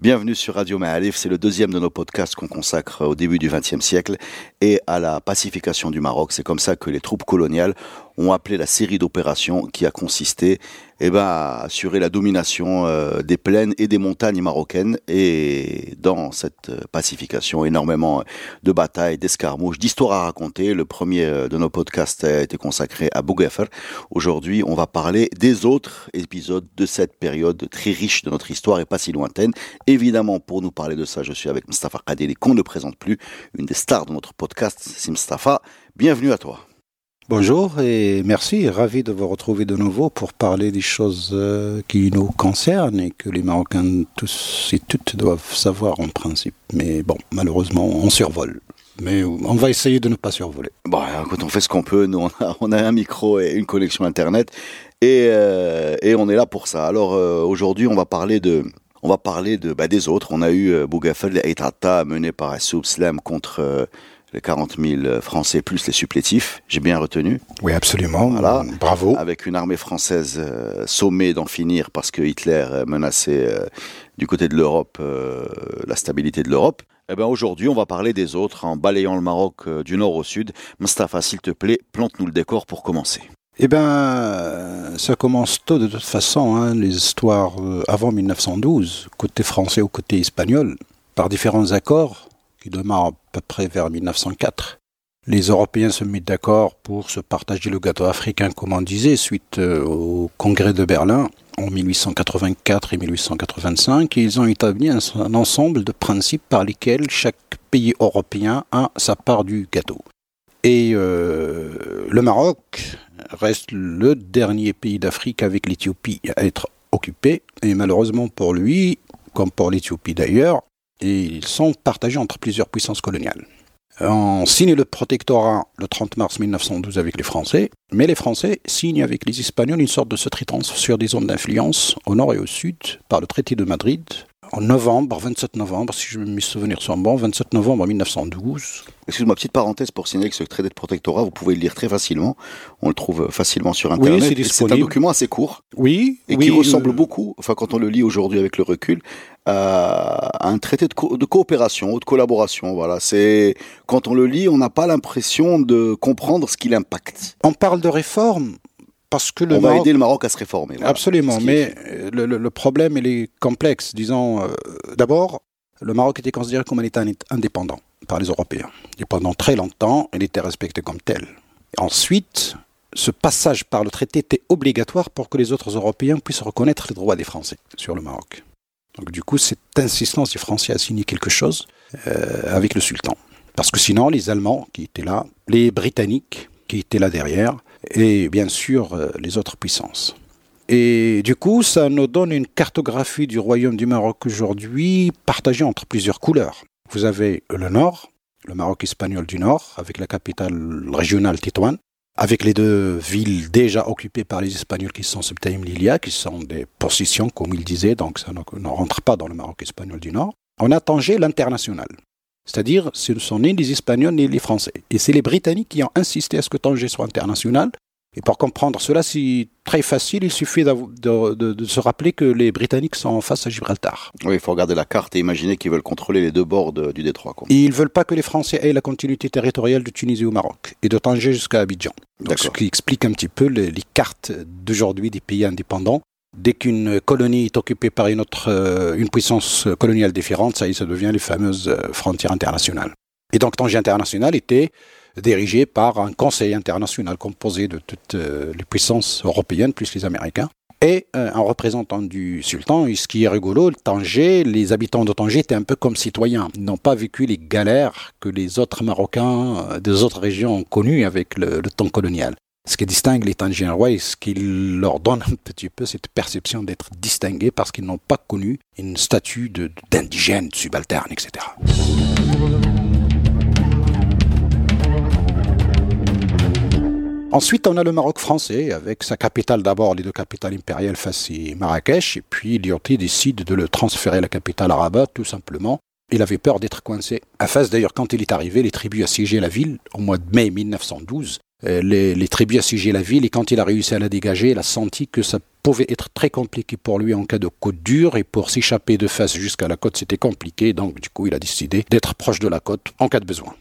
Bienvenue sur Radio Ma'alif, c'est le deuxième de nos podcasts qu'on consacre au début du XXe siècle et à la pacification du Maroc. C'est comme ça que les troupes coloniales ont appelé la série d'opérations qui a consisté eh ben, assurer la domination euh, des plaines et des montagnes marocaines. Et dans cette euh, pacification, énormément de batailles, d'escarmouches, d'histoires à raconter. Le premier euh, de nos podcasts a été consacré à Bougafer. Aujourd'hui, on va parler des autres épisodes de cette période très riche de notre histoire et pas si lointaine. Évidemment, pour nous parler de ça, je suis avec Mustafa Kadeli, qu'on ne présente plus, une des stars de notre podcast. C'est Mustafa. Bienvenue à toi. Bonjour et merci, ravi de vous retrouver de nouveau pour parler des choses euh, qui nous concernent et que les Marocains tous et toutes doivent savoir en principe. Mais bon, malheureusement, on survole. Mais on va essayer de ne pas survoler. Bon, écoute, on fait ce qu'on peut. Nous, on a, un micro et une connexion Internet et, euh, on est là pour ça. Alors euh, aujourd'hui, on va parler de... On va parler de, bah, des autres. On a eu Bougafel et Eitrata mené par Assoub Slam contre les 40 000 Français plus les supplétifs, j'ai bien retenu. Oui, absolument. Voilà. Bravo. Avec une armée française euh, sommée d'en finir parce que Hitler menaçait euh, du côté de l'Europe euh, la stabilité de l'Europe. Eh ben aujourd'hui, on va parler des autres en balayant le Maroc euh, du nord au sud. Mustafa, s'il te plaît, plante-nous le décor pour commencer. Eh bien, ça commence tôt de toute façon, hein, les histoires euh, avant 1912, côté français ou côté espagnol, par différents accords qui démarrent à peu près vers 1904. Les Européens se mettent d'accord pour se partager le gâteau africain, comme on disait, suite euh, au congrès de Berlin en 1884 et 1885. Et ils ont établi un, un ensemble de principes par lesquels chaque pays européen a sa part du gâteau. Et euh, le Maroc reste le dernier pays d'Afrique avec l'Éthiopie à être occupé. Et malheureusement pour lui, comme pour l'Éthiopie d'ailleurs, ils sont partagés entre plusieurs puissances coloniales. On signe le protectorat le 30 mars 1912 avec les Français, mais les Français signent avec les Espagnols une sorte de sous-traitance sur des zones d'influence au nord et au sud par le traité de Madrid en novembre, 27 novembre, si je mes souvenirs sont bons, 27 novembre 1912. Excuse-moi, petite parenthèse pour signaler que ce traité de protectorat, vous pouvez le lire très facilement. On le trouve facilement sur Internet. Oui, c'est un document assez court. Oui. Et oui, qui ressemble euh, beaucoup, enfin quand on le lit aujourd'hui avec le recul, à un traité de, co de coopération ou de collaboration. Voilà, c'est quand on le lit, on n'a pas l'impression de comprendre ce qu'il impacte. On parle de réforme parce que le on va aider le Maroc à se réformer. Voilà. Absolument, mais est- le, le- le problème il est complexe. Disons, euh, d'abord, le Maroc était considéré comme un État indépendant par les Européens. Et pendant très longtemps, il était respecté comme tel. Ensuite, ce passage par le traité était obligatoire pour que les autres Européens puissent reconnaître les droits des Français sur le Maroc. Donc du coup, cette insistance des Français à signer quelque chose euh, avec le sultan. Parce que sinon, les Allemands qui étaient là, les Britanniques qui étaient là derrière, et bien sûr euh, les autres puissances. Et du coup, ça nous donne une cartographie du royaume du Maroc aujourd'hui partagée entre plusieurs couleurs. Vous avez le nord, le Maroc espagnol du nord, avec la capitale régionale Tétouan, avec les deux villes déjà occupées par les Espagnols qui sont Septaim Lilia, qui sont des possessions, comme il disait, donc ça ne, rentre pas dans le Maroc espagnol du nord. On a Tanger l'international. C'est-à-dire, ce ne sont ni les Espagnols ni les Français. Et c'est les Britanniques qui ont insisté à ce que Tanger soit international. Et pour comprendre cela, c'est très facile. Il suffit de, de, de, se rappeler que les Britanniques sont en face à Gibraltar. Oui, il faut regarder la carte et imaginer qu'ils veulent contrôler les deux bords de, du détroit. Quoi. Et ils ne veulent pas que les Français aient la continuité territoriale de Tunisie au Maroc et de Tanger jusqu'à Abidjan. Donc, ce qui explique un petit peu les, les cartes d'aujourd'hui des pays indépendants. Dès qu'une colonie est occupée par une autre, euh, une puissance coloniale différente, ça ça devient les fameuses euh, frontières internationales. Et donc Tanger international était dirigé par un conseil international composé de toutes euh, les puissances européennes plus les Américains et un représentant du sultan. Et ce qui est rigolo, Tanger, les habitants de Tanger étaient un peu comme citoyens. Ils n'ont pas vécu les galères que les autres Marocains des autres régions ont connues avec le temps colonial. Ce qui distingue les Tangiérois et ce qui leur donne un petit peu cette perception d'être distingués parce qu'ils n'ont pas connu une statue d'indigène subalterne, etc. Ensuite, on a le Maroc français, avec sa capitale d'abord, les deux capitales impériales, Fas et Marrakech, et puis Lyoté décide de le transférer à la capitale à Rabat, tout simplement. Il avait peur d'être coincé. À Fas, d'ailleurs, quand il est arrivé, les tribus assiégé la ville au mois de mai 1912. Euh, les, tribus assiégé la ville, et quand il a réussi à la dégager, il a senti que ça pouvait être très compliqué pour lui en cas de côte dure, et pour s'échapper de Fas jusqu'à la côte, c'était compliqué, donc du coup, il a décidé d'être proche de la côte en cas de besoin.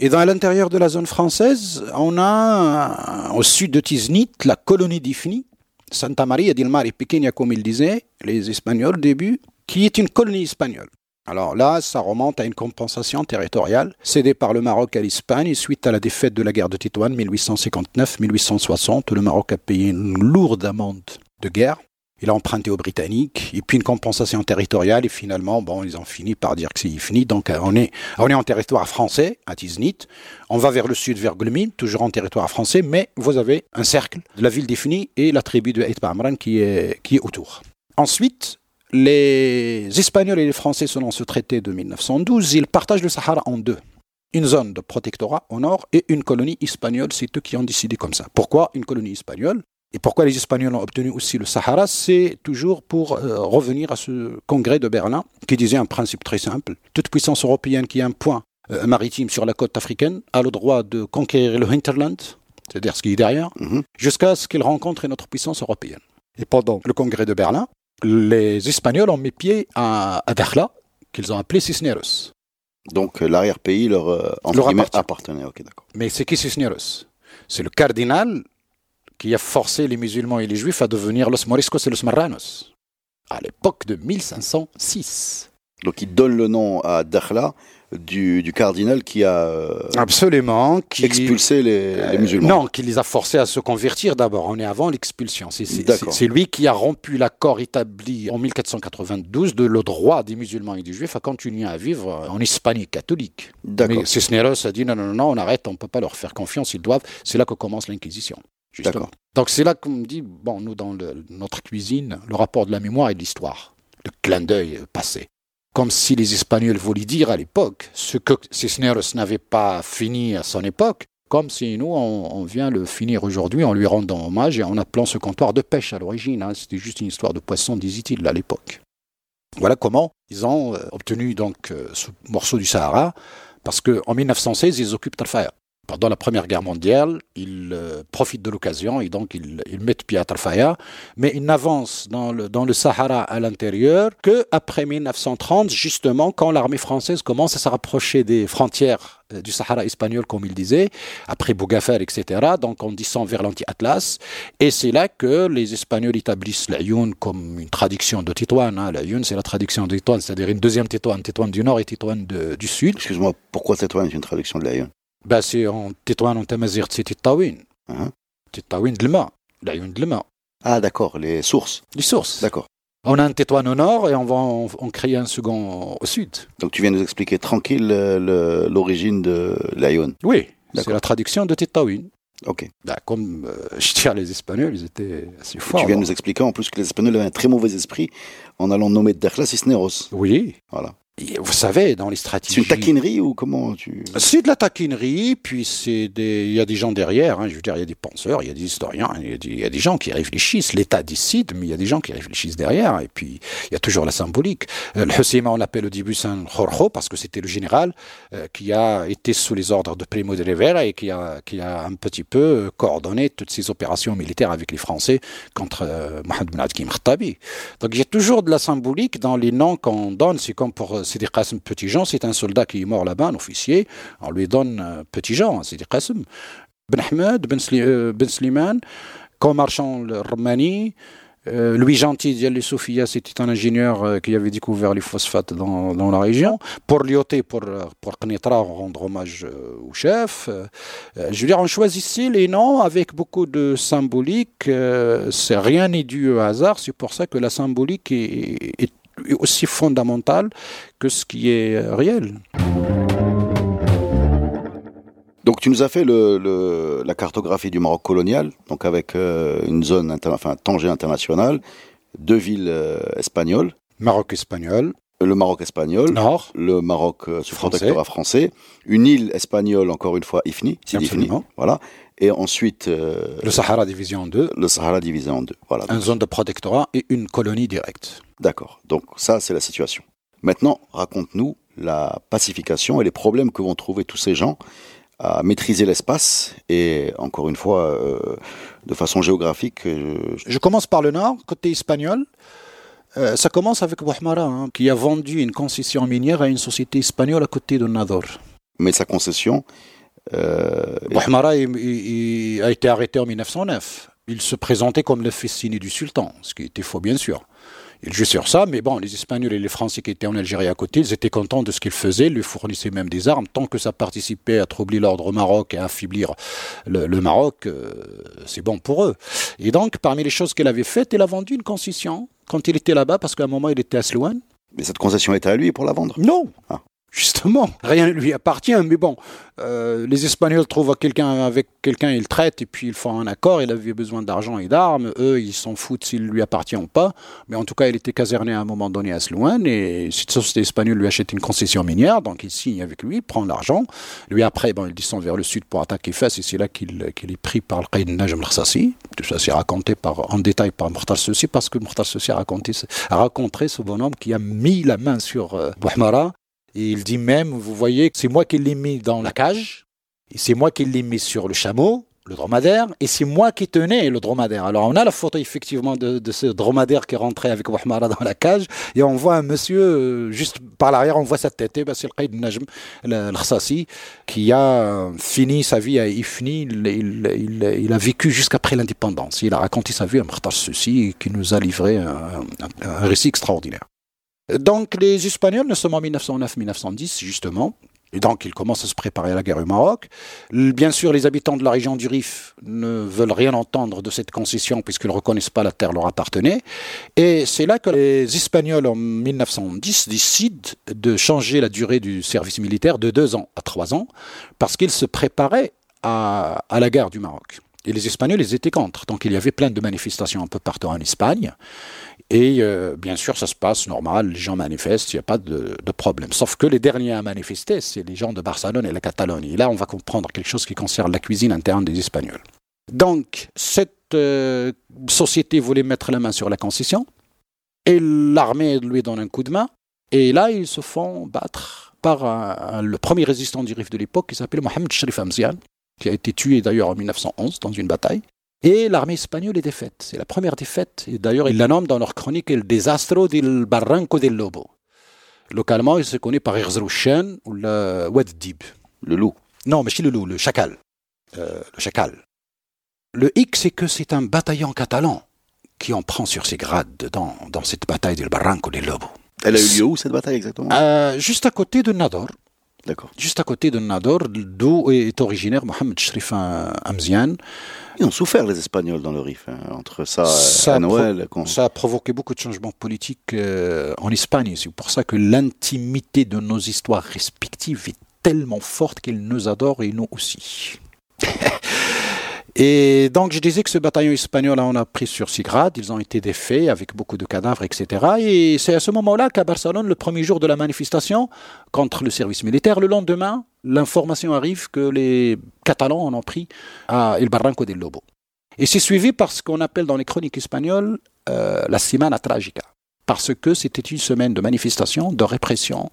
Et dans l'intérieur de la zone française, on a au sud de Tiznit la colonie d'Ifni, Santa Maria del Mare Pequeña comme ils disaient, les Espagnols au début, qui est une colonie espagnole. Alors là, ça remonte à une compensation territoriale cédée par le Maroc à l'Espagne suite à la défaite de la guerre de Tétouan 1859-1860. Le Maroc a payé une lourde amende de guerre il a emprunté aux Britanniques, et puis une compensation territoriale, et finalement, bon, ils ont fini par dire que c'est fini. Donc, euh, on est, on est en territoire français, à Tiznit. On va vers le sud, vers Gulmin, toujours en territoire français, mais vous avez un cercle la ville définie et la tribu de Amran qui est, qui est autour. Ensuite, les Espagnols et les Français, selon ce traité de 1912, ils partagent le Sahara en deux. Une zone de protectorat au nord et une colonie espagnole, c'est eux qui ont décidé comme ça. Pourquoi une colonie espagnole? Et pourquoi les Espagnols ont obtenu aussi le Sahara? C'est toujours pour euh, revenir à ce congrès de Berlin qui disait un principe très simple. Toute puissance européenne qui a un point euh, maritime sur la côte africaine a le droit de conquérir le hinterland, c'est-à-dire ce qui est derrière, mhm. jusqu'à ce qu'il rencontre une autre puissance européenne. Et pendant le congrès de Berlin, les Espagnols ont mis pied à, à Dakhla, qu'ils ont appelé Cisneros. Donc euh, l'arrière-pays leur, leur appartenait. Mais c'est qui Cisneros? C'est le cardinal qui a forcé les musulmans et les juifs à devenir los moriscos et los marranos, à l'époque de 1506. Donc il donne le nom à Dakhla du, cardinal qui a euh, absolument expulsé les, musulmans. non, qui les a forcés à se convertir d'abord. On est avant l'expulsion. C'est lui qui a rompu l'accord établi en 1492 de le droit des musulmans et des juifs à continuer à vivre en Hispanie catholique. Mais Cisneros a dit non, non, non, on arrête, on ne peut pas leur faire confiance, ils doivent. C'est là que commence l'Inquisition. D'accord. Donc c'est là qu'on me dit, bon, nous dans notre cuisine, le rapport de la mémoire et de l'histoire, le clin d'œil passé. Comme si les Espagnols voulaient dire à l'époque ce que Cisneros n'avait pas fini à son époque, comme si nous, on, vient le finir aujourd'hui en lui rendant hommage et en appelant ce comptoir de pêche à l'origine. Hein. C'était juste une histoire de poisson, disait-il, à l'époque. Voilà comment ils ont euh, obtenu donc euh, ce morceau du Sahara, parce qu'en 1916, ils occupent Tarfaya pendant la Première Guerre mondiale, ils euh, profitent de l'occasion et donc ils, mettent pied à Tarfaya, mais ils n'avancent dans le, Sahara à l'intérieur que après 1930, justement, quand l'armée française commence à se rapprocher des frontières euh, du Sahara espagnol, comme il disait, après Bougafer, etc. Donc on descend vers l'anti-Atlas, et c'est là que les Espagnols établissent la Youn comme une traduction de Tétouan. Hein. La Youn, c'est la traduction de Tétouan, c'est-à-dire une deuxième Tétouan, Tétouan du nord et Tétouan du sud. Excuse-moi, pourquoi Tétouan est une traduction de la Tétouan, Tamazirt, c'est Tétouin. Hein? Tétouin de l'Ma, l'Ayoun de l'Ma. Ah, d'accord, les sources. Les sources. D'accord. On a un Tétouan au nord et on va en, créer un second au sud. Donc tu viens nous expliquer tranquille l'origine de l'Ayoun. Oui, c'est la traduction de Tétouin. Ok. Bah, comme euh, je tiens les Espagnols, ils étaient assez forts. Tu viens nous expliquer en plus que les Espagnols avaient un très mauvais esprit en allant nommer Dakhla Cisneros. Oui. Voilà. Vous savez, dans les stratégies. C'est une taquinerie ou comment tu. C'est de la taquinerie, puis c'est des. Il y a des gens derrière, hein, je veux dire, il y a des penseurs, il y a des historiens, il y a des, gens qui réfléchissent. L'État décide, mais il y a des gens qui réfléchissent derrière, et puis il y a toujours la symbolique. Euh, le Hussima, on l'appelle au début Saint Jorge parce que c'était le général euh, qui a été sous les ordres de Primo de Rivera et qui a, qui a un petit peu euh, coordonné toutes ces opérations militaires avec les Français contre Mohamed Ben. Donc il y a toujours de la symbolique dans les noms qu'on donne, c'est comme pour Sidi Qasim Petit Jean, c'est un soldat qui est mort là-bas, un officier. On lui donne euh, Petit Jean, Sidi Qasim. Ben Ahmed, Ben, euh, ben Sliman, comme marchand Romani. Euh, Louis Gentil Sofia, c'était un ingénieur qui avait découvert les phosphates dans, dans la région. Pour Lyoté, pour, pour Knetra, rendre hommage au chef. je veux dire, on choisissait les noms avec beaucoup de symbolique. c'est rien n'est dû au hasard. C'est pour ça que la symbolique est aussi fondamental que ce qui est réel. Donc tu nous as fait le, la cartographie du Maroc colonial, donc avec euh, une zone, enfin Tanger internationale, deux villes euh, espagnoles. Maroc espagnol. Le Maroc espagnol. Nord. Le Maroc euh, sous protectorat français. Une île espagnole, encore une fois, Ifni. Ifni. Voilà. Et ensuite. le Sahara divisé en deux. Le Sahara divisé en deux. Voilà. Une zone de protectorat et une colonie directe. D'accord. Donc ça, c'est la situation. Maintenant, raconte-nous la pacification et les problèmes que vont trouver tous ces gens à maîtriser l'espace et encore une fois euh, de façon géographique. Euh, je... commence par le nord, côté espagnol. Euh, ça commence avec Bouhmara, hein, qui a vendu une concession minière à une société espagnole à côté de Nador. Mais sa concession. Euh, Bouhmara a été arrêté en 1909. Il se présentait comme le fils signé du sultan, ce qui était faux bien sûr. Il jouait sur ça, mais bon, les Espagnols et les Français qui étaient en Algérie à côté, ils étaient contents de ce qu'ils faisaient, ils lui fournissaient même des armes. Tant que ça participait à troubler l'ordre au Maroc et à affaiblir le, Maroc, euh, c'est bon pour eux. Et donc, parmi les choses qu'elle avait faites, elle a vendu une concession quand il était là-bas, parce qu'à un moment, il était à Slouane. Mais cette concession était à lui pour la vendre? Non. Ah. Justement, rien ne lui appartient, mais bon, euh, les Espagnols trouvent quelqu'un avec quelqu'un, ils traitent et puis ils font un accord. Il avait besoin d'argent et d'armes. Eux, ils s'en foutent s'il lui appartient ou pas. Mais en tout cas, il était caserné à un moment donné à Slouane et cette société espagnole lui achète une concession minière, donc il signe avec lui, prend l'argent. Lui après, bon, il descend vers le sud pour attaquer Fès et c'est là qu'il est pris par le Qaïd Najm Rassassi. Tout ça, c'est raconté par, en détail par Mortal Sossi parce que Mortal Sossi a raconté, ce bonhomme qui a mis la main sur euh, et il dit même, vous voyez, c'est moi qui l'ai mis dans la cage, c'est moi qui l'ai mis sur le chameau, le dromadaire, et c'est moi qui tenais le dromadaire. Alors on a la photo effectivement de, ce dromadaire qui rentré avec Wahmara dans la cage, et on voit un monsieur, euh, juste par l'arrière, on voit sa tête, et ben c'est le Qaïd Najm, qui a fini sa vie à Ifni, il, a vécu jusqu'après l'indépendance. Il a raconté sa vie à Martas ceci, qui nous a livré un récit extraordinaire. Donc les Espagnols, nous sommes en 1909-1910 justement, et donc ils commencent à se préparer à la guerre au Maroc. Bien sûr, les habitants de la région du Rif ne veulent rien entendre de cette concession puisqu'ils ne reconnaissent pas la terre leur appartenait. Et c'est là que les Espagnols en 1910 décident de changer la durée du service militaire de deux ans à trois ans parce qu'ils se préparaient à, à la guerre du Maroc. Et les Espagnols, ils étaient contre. Donc il y avait plein de manifestations un peu partout en Espagne. Et euh, bien sûr, ça se passe normal, les gens manifestent, il n'y a pas de, problème. Sauf que les derniers à manifester, c'est les gens de Barcelone et la Catalogne. Et là, on va comprendre quelque chose qui concerne la cuisine interne des Espagnols. Donc, cette euh, société voulait mettre la main sur la concession, et l'armée lui donne un coup de main, et là, ils se font battre par le premier résistant du Rif de l'époque, qui s'appelle Mohamed Sharif Amzian, qui a été tué d'ailleurs en 1911 dans une bataille. Et l'armée espagnole est défaite. C'est la première défaite. Et d'ailleurs, ils la nomment dans leur chronique El Desastro del Barranco del Lobo. Localement, il se connaît par Erzrouchen ou le Dib. Le loup. Non, mais c'est le loup, le chacal. Euh, le chacal. Le hic, c'est que c'est un bataillon catalan qui en prend sur ses grades dans, dans cette bataille del Barranco del Lobo. Elle a eu lieu où cette bataille exactement? Euh, Juste à côté de Nador. D'accord. Juste à côté de Nador, d'où est originaire Mohamed Shrif Amzian. Ils ont souffert, les Espagnols, dans le Rif, hein, entre ça, et Noël. Ça a provoqué beaucoup de changements politiques euh, en Espagne. C'est pour ça que l'intimité de nos histoires respectives est tellement forte qu'ils nous adorent et nous aussi. Et donc, je disais que ce bataillon espagnol, on a pris sur six grades, ils ont été défaits avec beaucoup de cadavres, etc. Et c'est à ce moment-là qu'à Barcelone, le premier jour de la manifestation contre le service militaire, le lendemain, l'information arrive que les Catalans en ont pris à El Barranco del Lobo. Et c'est suivi par ce qu'on appelle dans les chroniques espagnoles euh, la Semana Tragica parce que c'était une semaine de manifestation, de répression,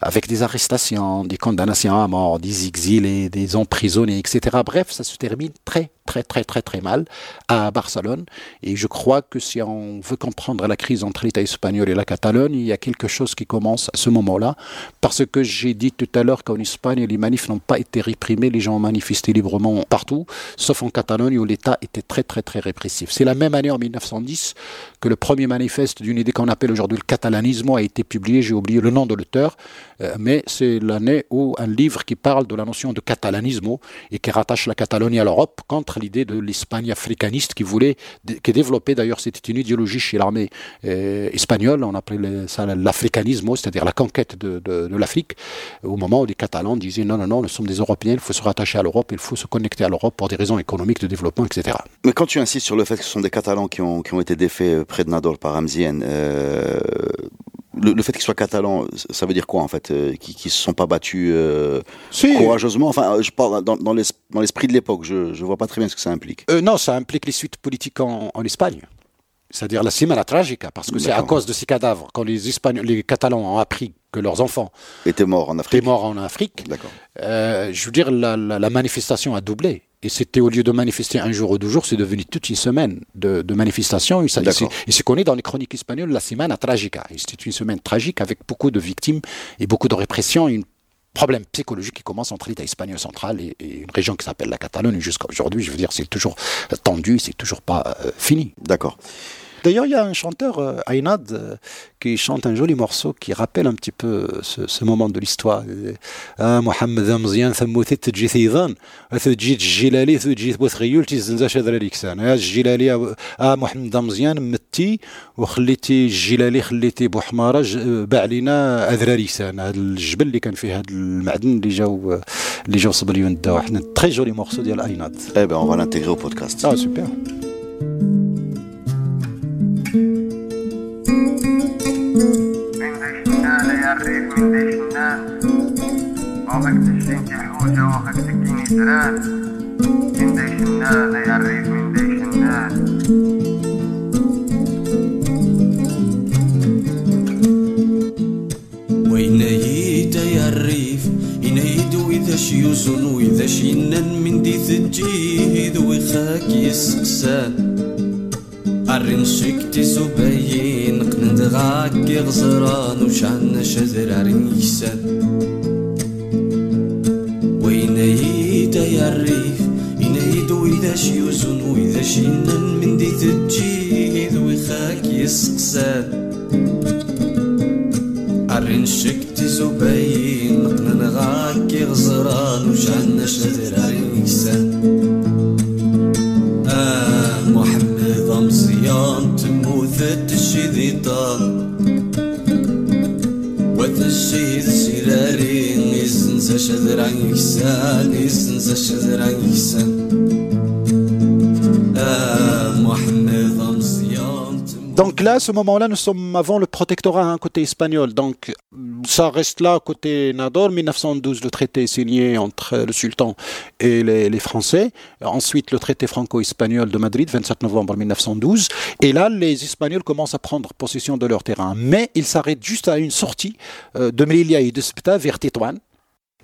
avec des arrestations, des condamnations à mort, des exilés, des emprisonnés, etc. Bref, ça se termine très, très, très, très, très mal à Barcelone. Et je crois que si on veut comprendre la crise entre l'État espagnol et la Catalogne, il y a quelque chose qui commence à ce moment-là, parce que j'ai dit tout à l'heure qu'en Espagne, les manifs n'ont pas été réprimés, les gens ont manifesté librement partout, sauf en Catalogne où l'État était très, très, très répressif. C'est la même année, en 1910, que le premier manifeste d'une idée qu'on appelle aujourd'hui le catalanisme a été publié, j'ai oublié le nom de l'auteur, euh, mais c'est l'année où un livre qui parle de la notion de catalanisme et qui rattache la Catalogne à l'Europe contre l'idée de l'Espagne africaniste qui voulait, qui développait d'ailleurs, c'était une idéologie chez l'armée euh, espagnole, on appelait ça l'africanisme, c'est-à-dire la conquête de, de, l'Afrique, au moment où les Catalans disaient non, non, non, nous sommes des Européens, il faut se rattacher à l'Europe, il faut se connecter à l'Europe pour des raisons économiques, de développement, etc. Mais quand tu insistes sur le fait que ce sont des Catalans qui ont, qui ont été défaits près de Nador par Amzien, euh, le, fait qu'ils soient catalans, ça veut dire quoi en fait euh, Qu'ils ne se sont pas battus euh, courageusement? Enfin, je parle dans, l'esprit de l'époque, je ne vois pas très bien ce que ça implique. Euh, non, ça implique les suites politiques en, Espagne. C'est-à-dire la Semana Tragica, parce que c'est à cause de ces cadavres, quand les, Espagnols, les Catalans ont appris que leurs enfants étaient morts en Afrique. Étaient morts en Afrique. je veux dire, la manifestation a doublé. Et c'était au lieu de manifester un jour ou deux jours, c'est devenu toute une semaine de, de manifestations. Et, c'est connaît dans les chroniques espagnoles la semaine tragica. C'était une semaine tragique avec beaucoup de victimes et beaucoup de répression et un problème psychologique qui commence entre l'État espagnol central et, une région qui s'appelle la Catalogne jusqu'à aujourd'hui. Je veux dire, c'est toujours tendu, c'est toujours pas euh, fini. D'accord. D'ailleurs, il y a un chanteur, euh, Aynad, euh, qui chante un joli morceau qui rappelle un petit peu ce, ce moment de l'histoire. Ah, Mohamed Amzian, ثموثي تجي ثيظان تجي الجلالي تجي بوثغيول تيزنزا شادر الإكسان الجلالي آه محمد أمزيان متي وخليتي الجلالي خليتي بوحمارة باع علينا أذرى لسان هذا الجبل اللي كان فيه هذا المعدن اللي جاو اللي جاو صبليون داو حنا تري جولي مورسو ديال ايناد. Eh ben on va l'intégrer au podcast. Ah super. ويدعي الناس وقت تشتنتي حوجة وقت تكيني سران من دايش الناس يا الريف من دايش الناس ذاش يوزن وذاش ينن من دي ثجيه ذوي خاك يسقسان أرنشك تزبين غاكي غزران وشعن شذر عرين يسان وين يدا يا الريف ينايد وإذا شيوزن وإذا شينن من دي تجيد ويخاك يسقسان الرين شكتي زبين قنند غاكي غزران وشعن شذر Donc là, à ce moment-là, nous sommes avant le protectorat hein, côté espagnol. Donc ça reste là côté Nador. 1912, le traité signé entre le sultan et les, Français. Ensuite, le traité franco-espagnol de Madrid, 27 novembre 1912. Et là, les Espagnols commencent à prendre possession de leur terrain. Mais ils s'arrêtent juste à une sortie euh, de Melilla et de Speta vers Tétouan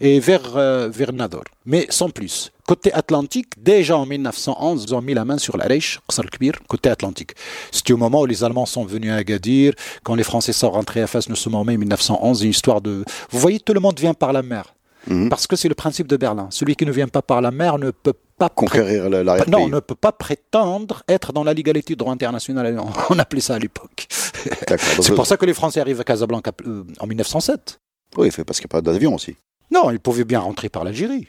et vers, euh, vers Nador. Mais sans plus. Côté Atlantique, déjà en 1911, ils ont mis la main sur la Reich, Kbir, côté Atlantique. C'était au moment où les Allemands sont venus à Agadir, quand les Français sont rentrés à Fès, nous sommes en mai 1911, une histoire de... Vous voyez, tout le monde vient par la mer. Mhm. Parce que c'est le principe de Berlin. Celui qui ne vient pas par la mer ne peut pas conquérir la Non, ne peut pas prétendre être dans la légalité du droit international. On appelait ça à l'époque. c'est pour ça que les Français arrivent à Casablanca euh, en 1907. Oui, parce qu'il n'y a pas d'avion aussi. Non, ils pouvaient bien rentrer par l'Algérie.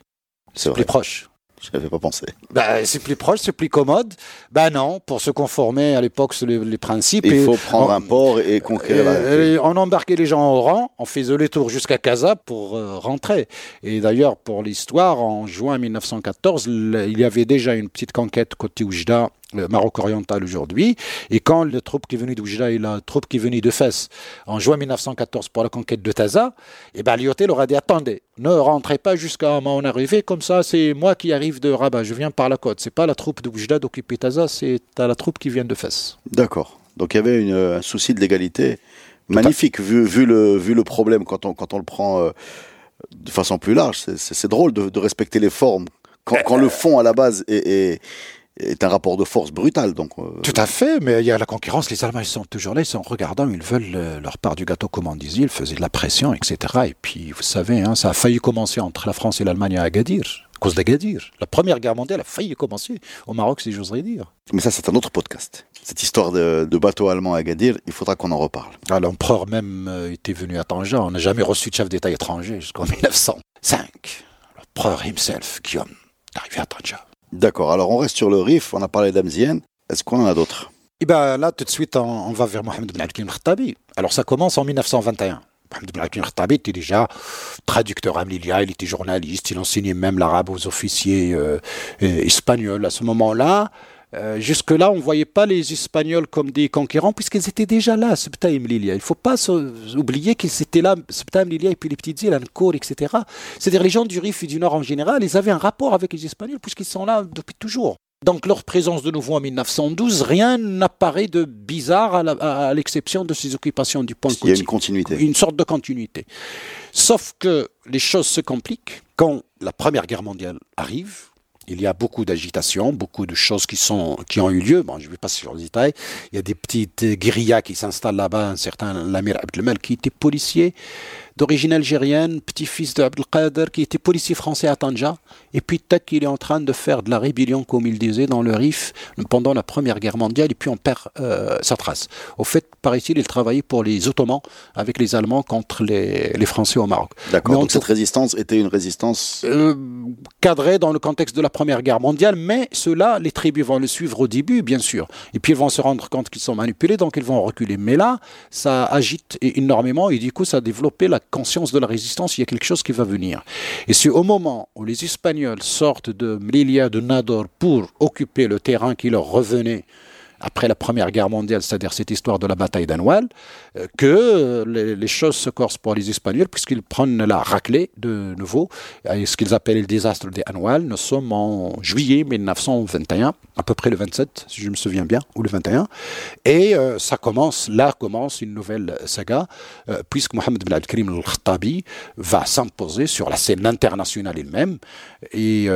C'est plus proche. Je n'avais pas pensé. Ben, c'est plus proche, c'est plus commode. Ben non, pour se conformer à l'époque les, les principes. Il faut prendre un port et conquérir la On embarquait les gens au rang, on faisait le tour jusqu'à Casa pour euh, rentrer. Et d'ailleurs, pour l'histoire, en juin 1914, il y avait déjà une petite conquête côté Oujda Maroc oriental aujourd'hui. Et quand la troupe qui est venue d'Oujda et la troupe qui est venue de Fès en juin 1914 pour la conquête de Taza, et ben Lyoté leur a dit attendez, ne rentrez pas jusqu'à mon arrivée, comme ça c'est moi qui arrive de Rabat, je viens par la côte. C'est pas la troupe d'Oujda d'occuper Taza, c'est la troupe qui vient de Fès. D'accord. Donc il y avait une, un souci de l'égalité magnifique, vu, vu, le, vu le problème quand on, quand on le prend euh, de façon plus large. C'est drôle de, de, respecter les formes quand, quand le fond à la base est, est est un rapport de force brutal. Donc, euh, Tout à fait, mais il y a la concurrence. Les Allemands ils sont toujours là, ils sont regardants, ils veulent euh, leur part du gâteau, comme on disait, ils faisaient de la pression, etc. Et puis, vous savez, hein, ça a failli commencer entre la France et l'Allemagne à Agadir, à cause d'Agadir. La Première Guerre mondiale a failli commencer au Maroc, si j'oserais dire. Mais ça, c'est un autre podcast. Cette histoire de, bateau allemand à Agadir, il faudra qu'on en reparle. Ah, L'empereur même euh, était venu à Tanger. On n'a jamais reçu de chef d'État étranger jusqu'en 1905. L'empereur himself, Guillaume, est arrivé à Tanger. D'accord, alors on reste sur le Rif, on a parlé d'Amzien. Est-ce qu'on en a d'autres? Et ben là, tout de suite, on, va vers Mohamed Ben al Khattabi. Alors ça commence en 1921. Mohamed Ben al Khattabi était déjà traducteur à Mlilia, il était journaliste, il enseignait même l'arabe aux officiers euh, espagnols. À ce moment-là, euh, jusque-là, on ne voyait pas les Espagnols comme des conquérants, puisqu'ils étaient déjà là, Sebta et Mlilia. Il ne faut pas oublier qu'ils étaient là, Sebta, Mlilia, et puis les petites îles, Ancour, etc. C'est-à-dire les gens du Rif et du Nord en général, ils avaient un rapport avec les Espagnols, puisqu'ils sont là depuis toujours. Donc leur présence de nouveau en 1912, rien n'apparaît de bizarre à l'exception de ces occupations du pont. Il y a une continuité. Une sorte de continuité. Sauf que les choses se compliquent quand la Première Guerre mondiale arrive, il y a beaucoup d'agitation, beaucoup de choses qui, ont eu lieu. Bon, je ne vais pas sur les détails. Il y a des petites guérillas qui s'installent là-bas. Un certain Lamir Abdelmal qui était policier d'origine algérienne, petit-fils de Abdelkader, qui était policier français à Tanja. Et puis, tac, il est en train de faire de la rébellion, comme il disait, dans le Rif pendant la Première Guerre mondiale. Et puis, on perd euh, sa trace. Au fait, paraît-il, il travaillait pour les Ottomans avec les Allemands contre les, Français au Maroc. D'accord. Donc, cette résistance était une résistance euh, cadrée dans le contexte de la Première Guerre mondiale. Mais ceux-là, les tribus vont le suivre au début, bien sûr. Et puis, ils vont se rendre compte qu'ils sont manipulés, donc ils vont reculer. Mais là, ça agite énormément et du coup, ça a développé la conscience de la résistance, il y a quelque chose qui va venir. Et c'est au moment où les Espagnols sortent de Melilla, de Nador, pour occuper le terrain qui leur revenait après la Première Guerre mondiale, c'est-à-dire cette histoire de la bataille d'Anoual, euh, que les, choses se corsent pour les Espagnols, puisqu'ils prennent la raclée de nouveau, et ce qu'ils appellent le désastre des Anoual. Nous sommes en juillet 1921, à peu près le 27, si je me souviens bien, ou le 21, et euh, ça commence, là commence une nouvelle saga, euh, puisque Mohamed Ben Abdelkrim al-Khattabi va s'imposer sur la scène internationale elle-même, et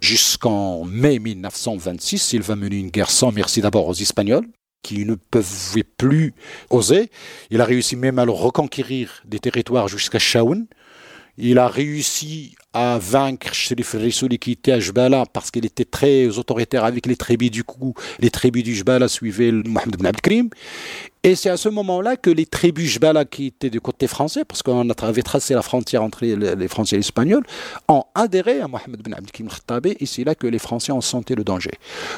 jusqu'en mai 1926, il va mener une guerre sans merci d'abord aux Espagnols, qui ne pouvaient plus oser. Il a réussi même à reconquérir des territoires jusqu'à Shaoun. Il a réussi à vaincre Sherif Rissouli qui était à Jbala parce qu'il était très autoritaire avec les tribus du coup. Les tribus du Jbala suivaient Mohamed Ben Abdelkrim. Et c'est à ce moment-là que les tribus Jbala qui étaient du côté français, parce qu'on avait tracé la frontière entre les, Français et les Espagnols, ont adhéré à Mohamed Ben Abdelkrim Khattabi et c'est là que les Français ont senti le danger.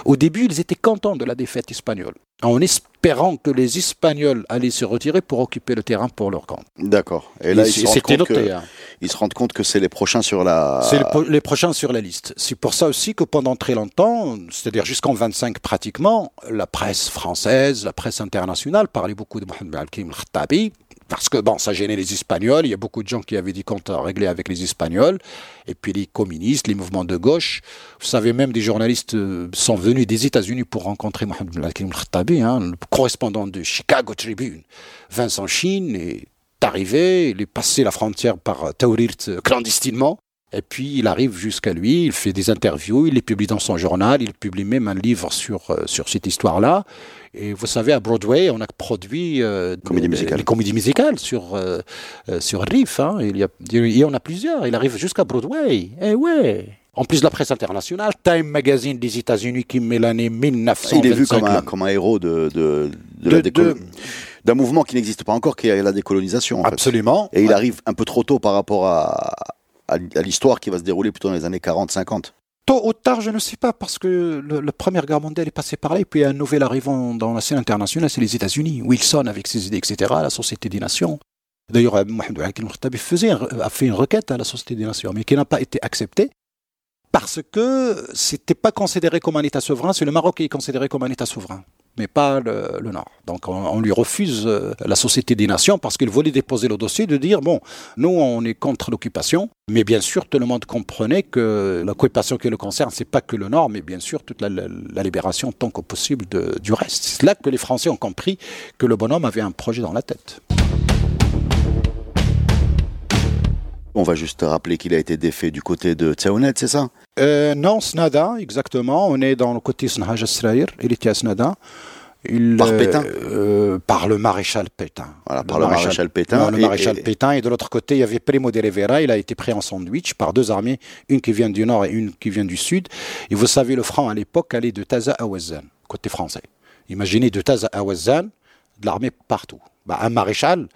Au début, ils étaient contents de la défaite espagnole, en espérant que les Espagnols allaient se retirer pour occuper le terrain pour leur camp. D'accord. Et là, ils, se noté, hein. ils se rendent compte que c'est les prochains sur la... C'est les prochains sur la liste. C'est pour ça aussi que pendant très longtemps, c'est-à-dire jusqu'en 25 pratiquement, la presse française, la presse internationale parlait beaucoup de Mohamed Al-Kim al-Khattabi, parce que bon, ça gênait les Espagnols. Il y a beaucoup de gens qui avaient des comptes à régler avec les Espagnols. Et puis les communistes, les mouvements de gauche. Vous savez, même des journalistes euh, sont venus des États-Unis pour rencontrer Mohamed Al-Kim al-Khattabi, hein, le correspondant de Chicago Tribune. Vincent Chine est arrivé, il est passé la frontière par Taurirt clandestinement. Et puis il arrive jusqu'à lui, il fait des interviews, il les publie dans son journal, il publie même un livre sur, euh, sur cette histoire-là. Et vous savez, à Broadway, on a produit euh, Comédie musicale. les comédies musicales sur, euh, euh, sur Riff. Hein. Il, y a, il y en a plusieurs. Il arrive jusqu'à Broadway. Eh ouais en plus de la presse internationale, Time Magazine des États-Unis qui met l'année 1925. Il est vu comme un, comme un héros de, de, de, d'un mouvement qui n'existe pas encore, qui est la décolonisation. Absolument. Et il arrive un peu trop tôt par rapport à, à, l'histoire qui va se dérouler plutôt dans les années 40-50 Tôt ou tard, je ne sais pas, parce que la Première Guerre mondiale est passée par là, et puis un nouvel arrivant dans la scène internationale, c'est les États-Unis. Wilson avec ses idées, etc., la Société des Nations. D'ailleurs, euh, Mohamed al faisait, a fait une requête à la Société des Nations, mais qui n'a pas été acceptée, parce que c'était pas considéré comme un État souverain, c'est le Maroc qui est considéré comme un État souverain mais pas le, Nord. Donc on, lui refuse euh, la Société des Nations parce qu'il voulait déposer le dossier de dire, bon, nous on est contre l'occupation, mais bien sûr tout le monde comprenait que l'occupation qui le concerne, c'est pas que le Nord, mais bien sûr toute la, libération tant que possible du reste. C'est là que les Français ont compris que le bonhomme avait un projet dans la tête. On va juste rappeler qu'il a été défait du côté de Tsaounet, c'est ça? Euh, Non, Snada, exactement. On est dans le côté Sraïr, il était à Snada. Il, par Pétain euh, Par le maréchal Pétain. Voilà, par le, maréchal, Pétain. le maréchal Pétain. Et de l'autre côté, il y avait Primo de Rivera. Il a été pris en sandwich par deux armées, une qui vient du nord et une qui vient du sud. Et vous savez, le franc à l'époque allait de Taza à Ouazzane, côté français. Imaginez de Taza à Ouazzane, de l'armée partout. Bah, un maréchal,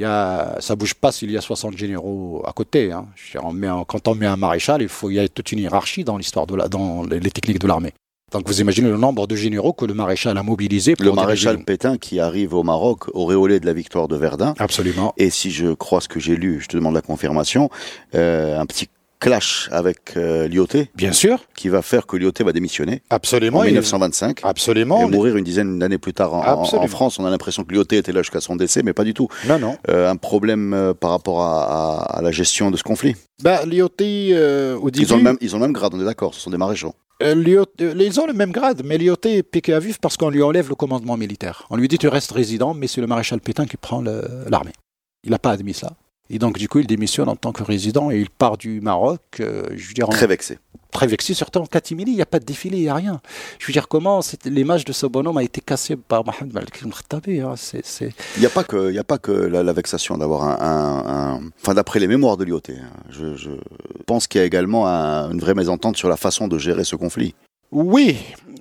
y a, ça bouge pas s'il y a 60 généraux à côté. Hein. on met quand on met un maréchal, il, faut, il y a toute une hiérarchie dans l'histoire de la, dans les, techniques de l'armée. Donc vous imaginez le nombre de généraux que le maréchal a mobilisé. le maréchal Pétain qui arrive au Maroc auréolé de la victoire de Verdun. Absolument. Et si je crois ce que j'ai lu, je te demande la confirmation, euh, un petit clash avec euh, Lyoté. Bien sûr. Qui va faire que Lyoté va démissionner. Absolument. En 1925. Absolument. Et mourir une dizaine d'années plus tard en, France. On a l'impression que Lyoté était là jusqu'à son décès, mais pas du tout. Non, non. Euh, un problème euh, par rapport à, la gestion de ce conflit. Bah, Lyoté, au début. Ils ont, le même, ils ont le même grade, on est d'accord, ce sont des maréchaux. ils ont le même grade, mais Lyoté est piqué à vif parce qu'on lui enlève le commandement militaire. On lui dit tu restes résident, mais c'est le maréchal Pétain qui prend l'armée. Il n'a pas admis ça. Et donc, du coup, il démissionne en tant que résident et il part du Maroc. Euh, je veux dire, très vexé. Très vexé, surtout en catimini, il n'y a pas de défilé, il n'y a rien. Je veux dire, comment l'image de ce bonhomme a été cassée par Mohamed Malik Khattabi hein, Il n'y a pas que, y a pas que la, vexation d'avoir un, Enfin, d'après les mémoires de Lyoté, hein, je, pense qu'il y a également une vraie mésentente sur la façon de gérer ce conflit. Oui,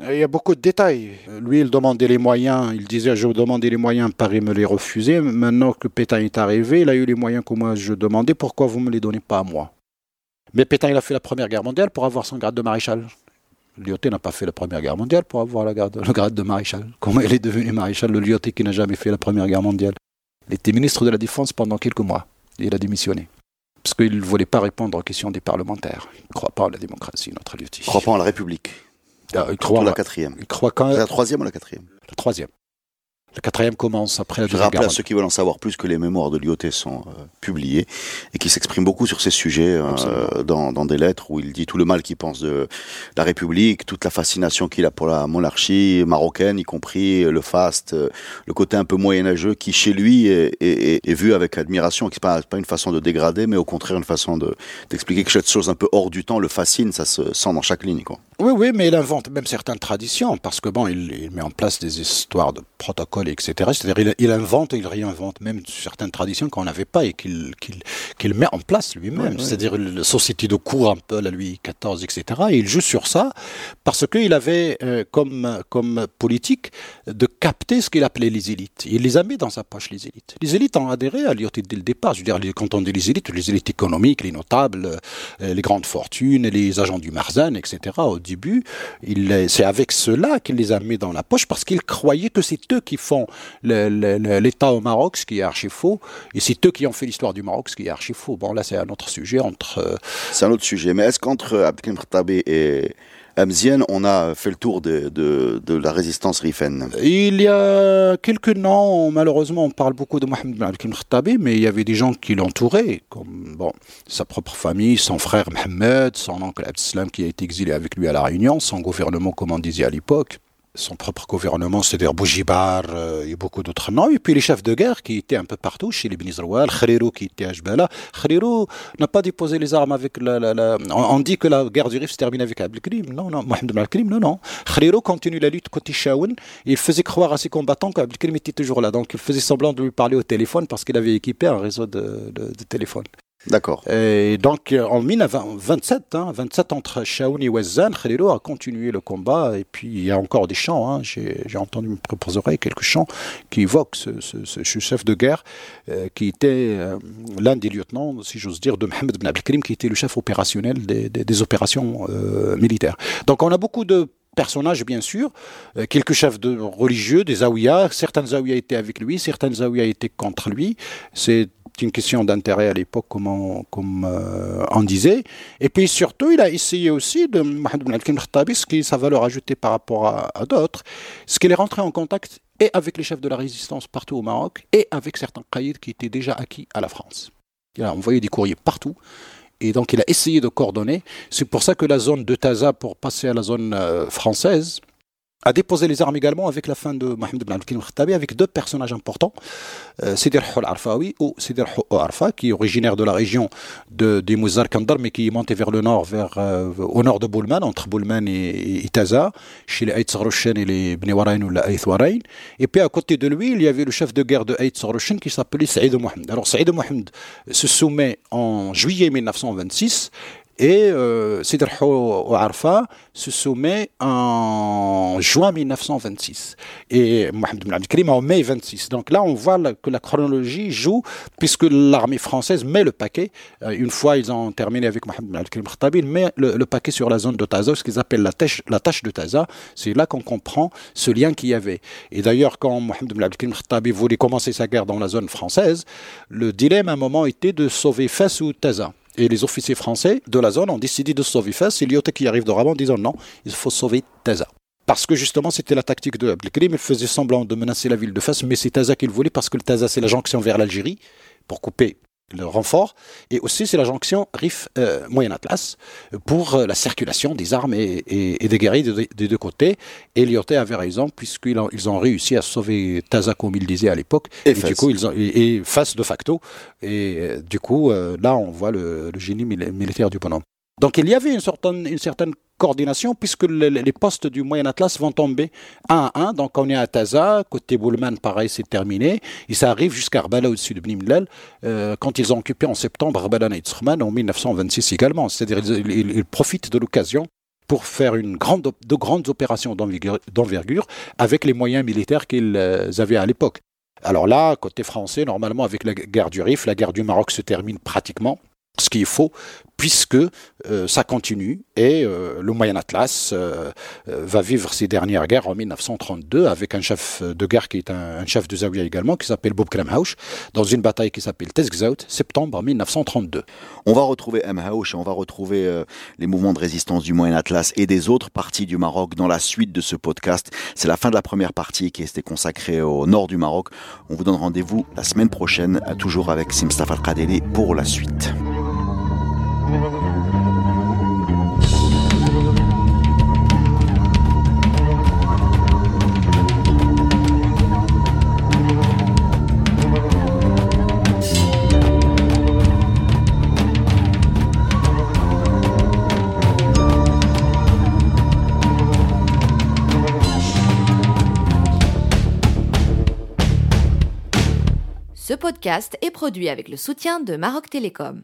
il y a beaucoup de détails. Lui, il demandait les moyens. Il disait Je vous demandais les moyens, Paris me les refusait. Maintenant que Pétain est arrivé, il a eu les moyens que moi je demandais. Pourquoi vous ne me les donnez pas à moi? Mais Pétain, il a fait la Première Guerre mondiale pour avoir son grade de maréchal. Lyoté n'a pas fait la Première Guerre mondiale pour avoir le grade de maréchal. Comment il est devenu maréchal, le Lyoté qui n'a jamais fait la Première Guerre mondiale? Il était ministre de la Défense pendant quelques mois. Il a démissionné parce qu'il ne voulait pas répondre aux questions des parlementaires. Il ne croit pas à la démocratie, notre Lyoté. Il ne croit pas en la République. Ah, il croit la quatrième. Il croit quand La troisième ou la quatrième? La troisième. Le quatrième commence après la Je rappelle à ceux qui veulent en savoir plus que les mémoires de Lyoté sont euh, publiées et qui s'exprime beaucoup sur ces sujets euh, dans, dans, des lettres où il dit tout le mal qu'il pense de la République, toute la fascination qu'il a pour la monarchie marocaine, y compris le faste, euh, le côté un peu moyenâgeux qui chez lui est, est, est vu avec admiration, qui n'est pas, pas, une façon de dégrader, mais au contraire une façon d'expliquer que quelque chose un peu hors du temps le fascine, ça se sent dans chaque ligne. Quoi. Oui, oui, mais il invente même certaines traditions parce que bon, il, il met en place des histoires de protocoles etc. C'est-à-dire il, invente, il réinvente même certaines traditions qu'on n'avait pas et qu'il met en place lui-même. C'est-à-dire la société de cour un peu, la Louis XIV, etc. Et il joue sur ça parce qu'il avait euh, comme, comme politique de capter ce qu'il appelait les élites. Il les a mis dans sa poche, les élites. Les élites ont adhéré à l'IOT dès le départ. Je veux dire, quand on dit les élites, les élites économiques, les notables, euh, les grandes fortunes, les agents du Marzan, etc. Au début, c'est avec cela qu'il les a mis dans la poche parce qu'il croyait que c'est eux qui font l'État au Maroc, ce qui est archi faux, et c'est eux qui ont fait l'histoire du Maroc, ce qui est archi faux. Bon, là, c'est un autre sujet entre. Euh, c'est un autre sujet, mais est-ce qu'entre Abdelkrim Khattabi et Amzien, on a fait le tour de, de, la résistance Rifen Il y a quelques noms, malheureusement, on parle beaucoup de Mohamed Abdelkrim Khattabi, mais il y avait des gens qui l'entouraient, comme bon, sa propre famille, son frère Mohamed, son oncle Abdeslam qui a été exilé avec lui à La Réunion, son gouvernement, comme on disait à l'époque son propre gouvernement, c'est-à-dire Boujibar euh, et beaucoup d'autres noms, et puis les chefs de guerre qui étaient un peu partout, chez les Benizroual, Khalilou qui était à Jbala. Khalilou n'a pas déposé les armes avec la... On, dit que la guerre du Rif se termine avec Abdelkrim. Non, non, Mohamed Abdelkrim, non, non. Khalilou continue la lutte contre Shaoun, il faisait croire à ses combattants qu'Abdelkrim était toujours là. Donc il faisait semblant de lui parler au téléphone parce qu'il avait équipé un réseau de, de téléphone. D'accord. Et donc, en 1927, hein, 27 entre Shaoun et Wazan, Khalilou a continué le combat. Et puis, il y a encore des chants. Hein. J'ai entendu me proposer quelques chants qui évoquent ce, chef de guerre euh, qui était euh, l'un des lieutenants, si j'ose dire, de Mohamed Ben Abdelkrim, qui était le chef opérationnel des opérations euh, militaires. Donc, on a beaucoup de personnages, bien sûr, quelques chefs de religieux, des Zaouïas. Certains Zaouïas étaient avec lui, certains Zaouïas étaient contre lui. C'est une question d'intérêt à l'époque, comme, on, comme euh, disait. Et puis surtout, il a essayé aussi de Mohamed Khattabi, ce qui est sa valeur ajoutée par rapport à, d'autres, ce qu'il est rentré en contact et avec les chefs de la résistance partout au Maroc et avec certains caïds qui étaient déjà acquis à la France. Il a envoyé des courriers partout. Et donc, il a essayé de coordonner. C'est pour ça que la zone de Taza, pour passer à la zone euh, française, a déposé les armes également avec la fin de Mohamed ibn al avec deux personnages importants, euh, Sidir al-Arfawi ou Sidir Arfa, qui est originaire de la région de, des Mouzar Kandar, mais qui est monté vers le nord, vers, euh, au nord de Boulman, entre Boulman et, Itaza, chez les Aït et les Bni Warayn ou la Aït Et puis à côté de lui, il y avait le chef de guerre de Aït qui s'appelait Saïd Mohamed. Alors Saïd Mohamed se soumet en juillet 1926 Et euh, Sidr Arfa se soumet en juin 1926 et Mohamed Ben Abdelkrim en mai 26. Donc là, on voit que la chronologie joue puisque l'armée française met le paquet. Euh, une fois ils ont terminé avec Mohamed Ben Abdelkrim Khattabi, il met le, paquet sur la zone de Taza, ce qu'ils appellent la tâche, la tâche de Taza. C'est là qu'on comprend ce lien qu'il y avait. Et d'ailleurs, quand Mohamed Ben Abdelkrim Khattabi voulait commencer sa guerre dans la zone française, le dilemme à un moment était de sauver Fès ou Taza. Et les officiers français de la zone ont décidé de sauver Fès. Et Lyoté qui arrive de Rabat en disant non, il faut sauver Taza. Parce que justement, c'était la tactique de Abdelkrim. Il faisait semblant de menacer la ville de Fès, mais c'est Taza qu'il voulait parce que Taza, c'est la jonction vers l'Algérie pour couper le renfort, et aussi c'est la jonction Rif-Moyen euh, Atlas pour euh, la circulation des armes et, des guerriers des deux côtés. Et Lyoté avait raison, puisqu'ils ont, ils ont réussi à sauver Taza, comme il disait à l'époque, et, du coup, ils ont, et, face de facto. Et euh, du coup, là, on voit le, le génie militaire du bonhomme. Donc il y avait une certaine, une certaine puisque les postes du Moyen Atlas vont tomber un à un. Donc on est à Taza, côté Boulman, pareil, c'est terminé. Et ça arrive jusqu'à Arbala au-dessus de Bnimlel, euh, quand ils ont occupé en septembre Arbala et en 1926 également. C'est-à-dire ils, profitent de l'occasion pour faire une grande, de grandes opérations d'envergure avec les moyens militaires qu'ils euh, avaient à l'époque. Alors là, côté français, normalement, avec la guerre du Rif, la guerre du Maroc se termine pratiquement ce qu'il faut puisque euh, ça continue et euh, le Moyen Atlas euh, va vivre ses dernières guerres en 1932 avec un chef de guerre qui est un, chef de Zawiya également qui s'appelle Bob Kremhausch dans une bataille qui s'appelle Tezgzout, septembre 1932. On va retrouver Mhausch on va retrouver les mouvements de résistance du Moyen Atlas et des autres parties du Maroc dans la suite de ce podcast. C'est la fin de la première partie qui était consacrée au nord du Maroc. On vous donne rendez-vous la semaine prochaine toujours avec Simstafa Al-Qadeli pour la suite. Ce podcast est produit avec le soutien de Maroc Télécom.